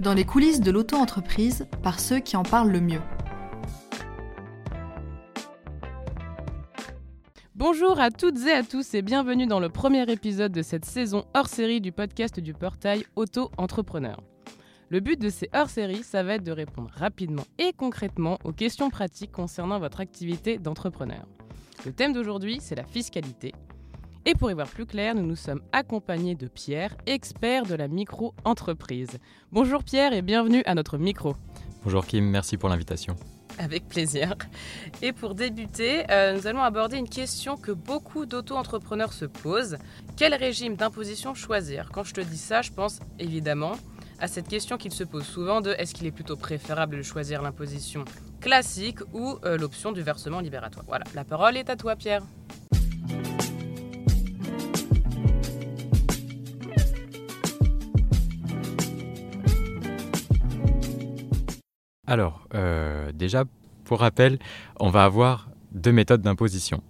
dans les coulisses de l'auto-entreprise par ceux qui en parlent le mieux. Bonjour à toutes et à tous et bienvenue dans le premier épisode de cette saison hors série du podcast du portail Auto-entrepreneur. Le but de ces hors séries, ça va être de répondre rapidement et concrètement aux questions pratiques concernant votre activité d'entrepreneur. Le thème d'aujourd'hui, c'est la fiscalité. Et pour y voir plus clair, nous nous sommes accompagnés de Pierre, expert de la micro-entreprise. Bonjour Pierre et bienvenue à notre micro. Bonjour Kim, merci pour l'invitation. Avec plaisir. Et pour débuter, euh, nous allons aborder une question que beaucoup d'auto-entrepreneurs se posent. Quel régime d'imposition choisir? Quand je te dis ça, je pense évidemment à cette question qu'ils se posent souvent de est-ce qu'il est plutôt préférable de choisir l'imposition classique ou euh, l'option du versement libératoire Voilà, la parole est à toi Pierre. Alors, euh, déjà, pour rappel, on va avoir deux méthodes d'imposition.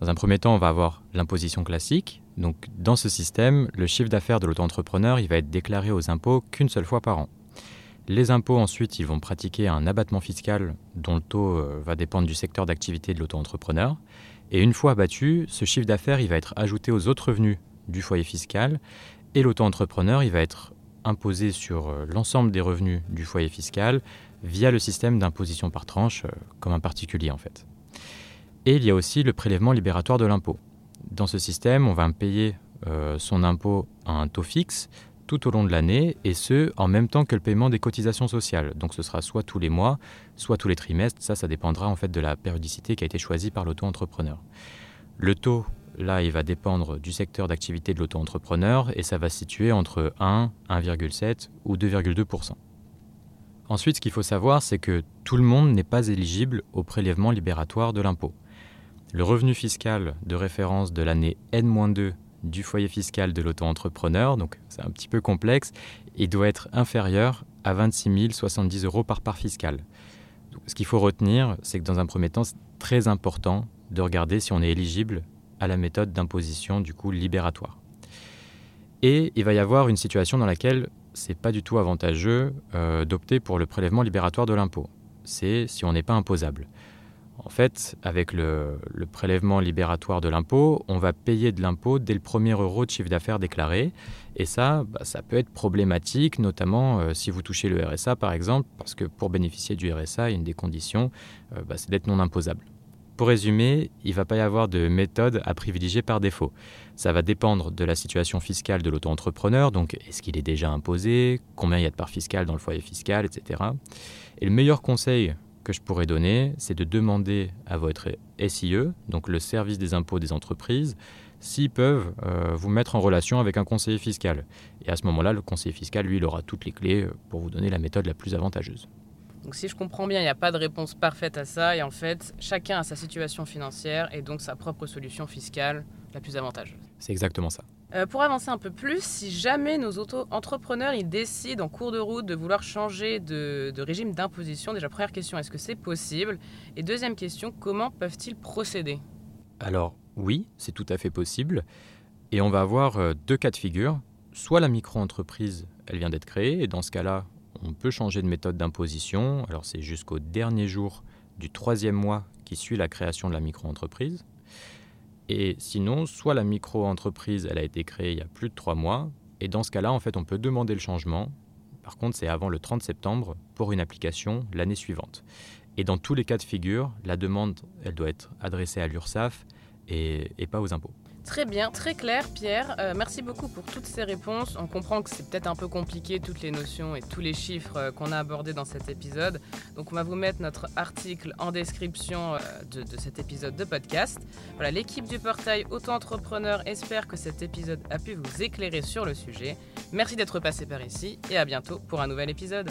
Dans un premier temps, on va avoir l'imposition classique. Donc, dans ce système, le chiffre d'affaires de l'auto-entrepreneur, il va être déclaré aux impôts qu'une seule fois par an. Les impôts, ensuite, ils vont pratiquer un abattement fiscal dont le taux euh, va dépendre du secteur d'activité de l'auto-entrepreneur. Et une fois abattu, ce chiffre d'affaires, il va être ajouté aux autres revenus du foyer fiscal. Et l'auto-entrepreneur, il va être imposé sur euh, l'ensemble des revenus du foyer fiscal via le système d'imposition par tranche, euh, comme un particulier en fait. Et il y a aussi le prélèvement libératoire de l'impôt. Dans ce système, on va payer euh, son impôt à un taux fixe tout au long de l'année, et ce, en même temps que le paiement des cotisations sociales. Donc ce sera soit tous les mois, soit tous les trimestres, ça, ça dépendra en fait de la périodicité qui a été choisie par l'auto-entrepreneur. Le taux, là, il va dépendre du secteur d'activité de l'auto-entrepreneur, et ça va se situer entre 1, 1,7 ou 2,2 Ensuite, ce qu'il faut savoir, c'est que tout le monde n'est pas éligible au prélèvement libératoire de l'impôt. Le revenu fiscal de référence de l'année N-2 du foyer fiscal de l'auto-entrepreneur, donc c'est un petit peu complexe, il doit être inférieur à 26 070 euros par part fiscale. ce qu'il faut retenir, c'est que dans un premier temps, c'est très important de regarder si on est éligible à la méthode d'imposition du coup libératoire. Et il va y avoir une situation dans laquelle c'est pas du tout avantageux euh, d'opter pour le prélèvement libératoire de l'impôt. C'est si on n'est pas imposable. En fait, avec le, prélèvement libératoire de l'impôt, on va payer de l'impôt dès le premier euro de chiffre d'affaires déclaré. Et ça, bah, ça peut être problématique, notamment euh, si vous touchez le RSA par exemple, parce que pour bénéficier du RSA, une des conditions, euh, bah, c'est d'être non imposable. Pour résumer, il ne va pas y avoir de méthode à privilégier par défaut. Ça va dépendre de la situation fiscale de l'auto-entrepreneur, donc est-ce qu'il est déjà imposé, combien il y a de parts fiscales dans le foyer fiscal, etc. Et le meilleur conseil que je pourrais donner, c'est de demander à votre SIE, donc le service des impôts des entreprises, s'ils peuvent euh, vous mettre en relation avec un conseiller fiscal. Et à ce moment-là, le conseiller fiscal, lui, il aura toutes les clés pour vous donner la méthode la plus avantageuse. Donc si je comprends bien, il n'y a pas de réponse parfaite à ça et en fait, chacun a sa situation financière et donc sa propre solution fiscale la plus avantageuse. C'est exactement ça. Euh, pour avancer un peu plus, si jamais nos auto-entrepreneurs ils décident en cours de route de vouloir changer de, de régime d'imposition, déjà première question, est-ce que c'est possible? Et deuxième question, comment peuvent-ils procéder? Alors oui, c'est tout à fait possible. Et on va avoir euh, deux cas de figure. Soit la micro-entreprise, elle vient d'être créée, et dans ce cas-là, on peut changer de méthode d'imposition. Alors c'est jusqu'au dernier jour du troisième mois qui suit la création de la micro-entreprise. Et sinon, soit la micro-entreprise, elle a été créée il y a plus de trois mois, et dans ce cas-là, en fait, on peut demander le changement. Par contre, c'est avant le 30 septembre pour une application l'année suivante. Et dans tous les cas de figure, la demande, elle doit être adressée à l'URSSAF et, et pas aux impôts. Très bien, très clair, Pierre. Euh, merci beaucoup pour toutes ces réponses. On comprend que c'est peut-être un peu compliqué, toutes les notions et tous les chiffres euh, qu'on a abordés dans cet épisode. Donc, on va vous mettre notre article en description euh, de, de, cet épisode de podcast. Voilà, l'équipe du portail Auto-entrepreneur espère que cet épisode a pu vous éclairer sur le sujet. Merci d'être passé par ici et à bientôt pour un nouvel épisode.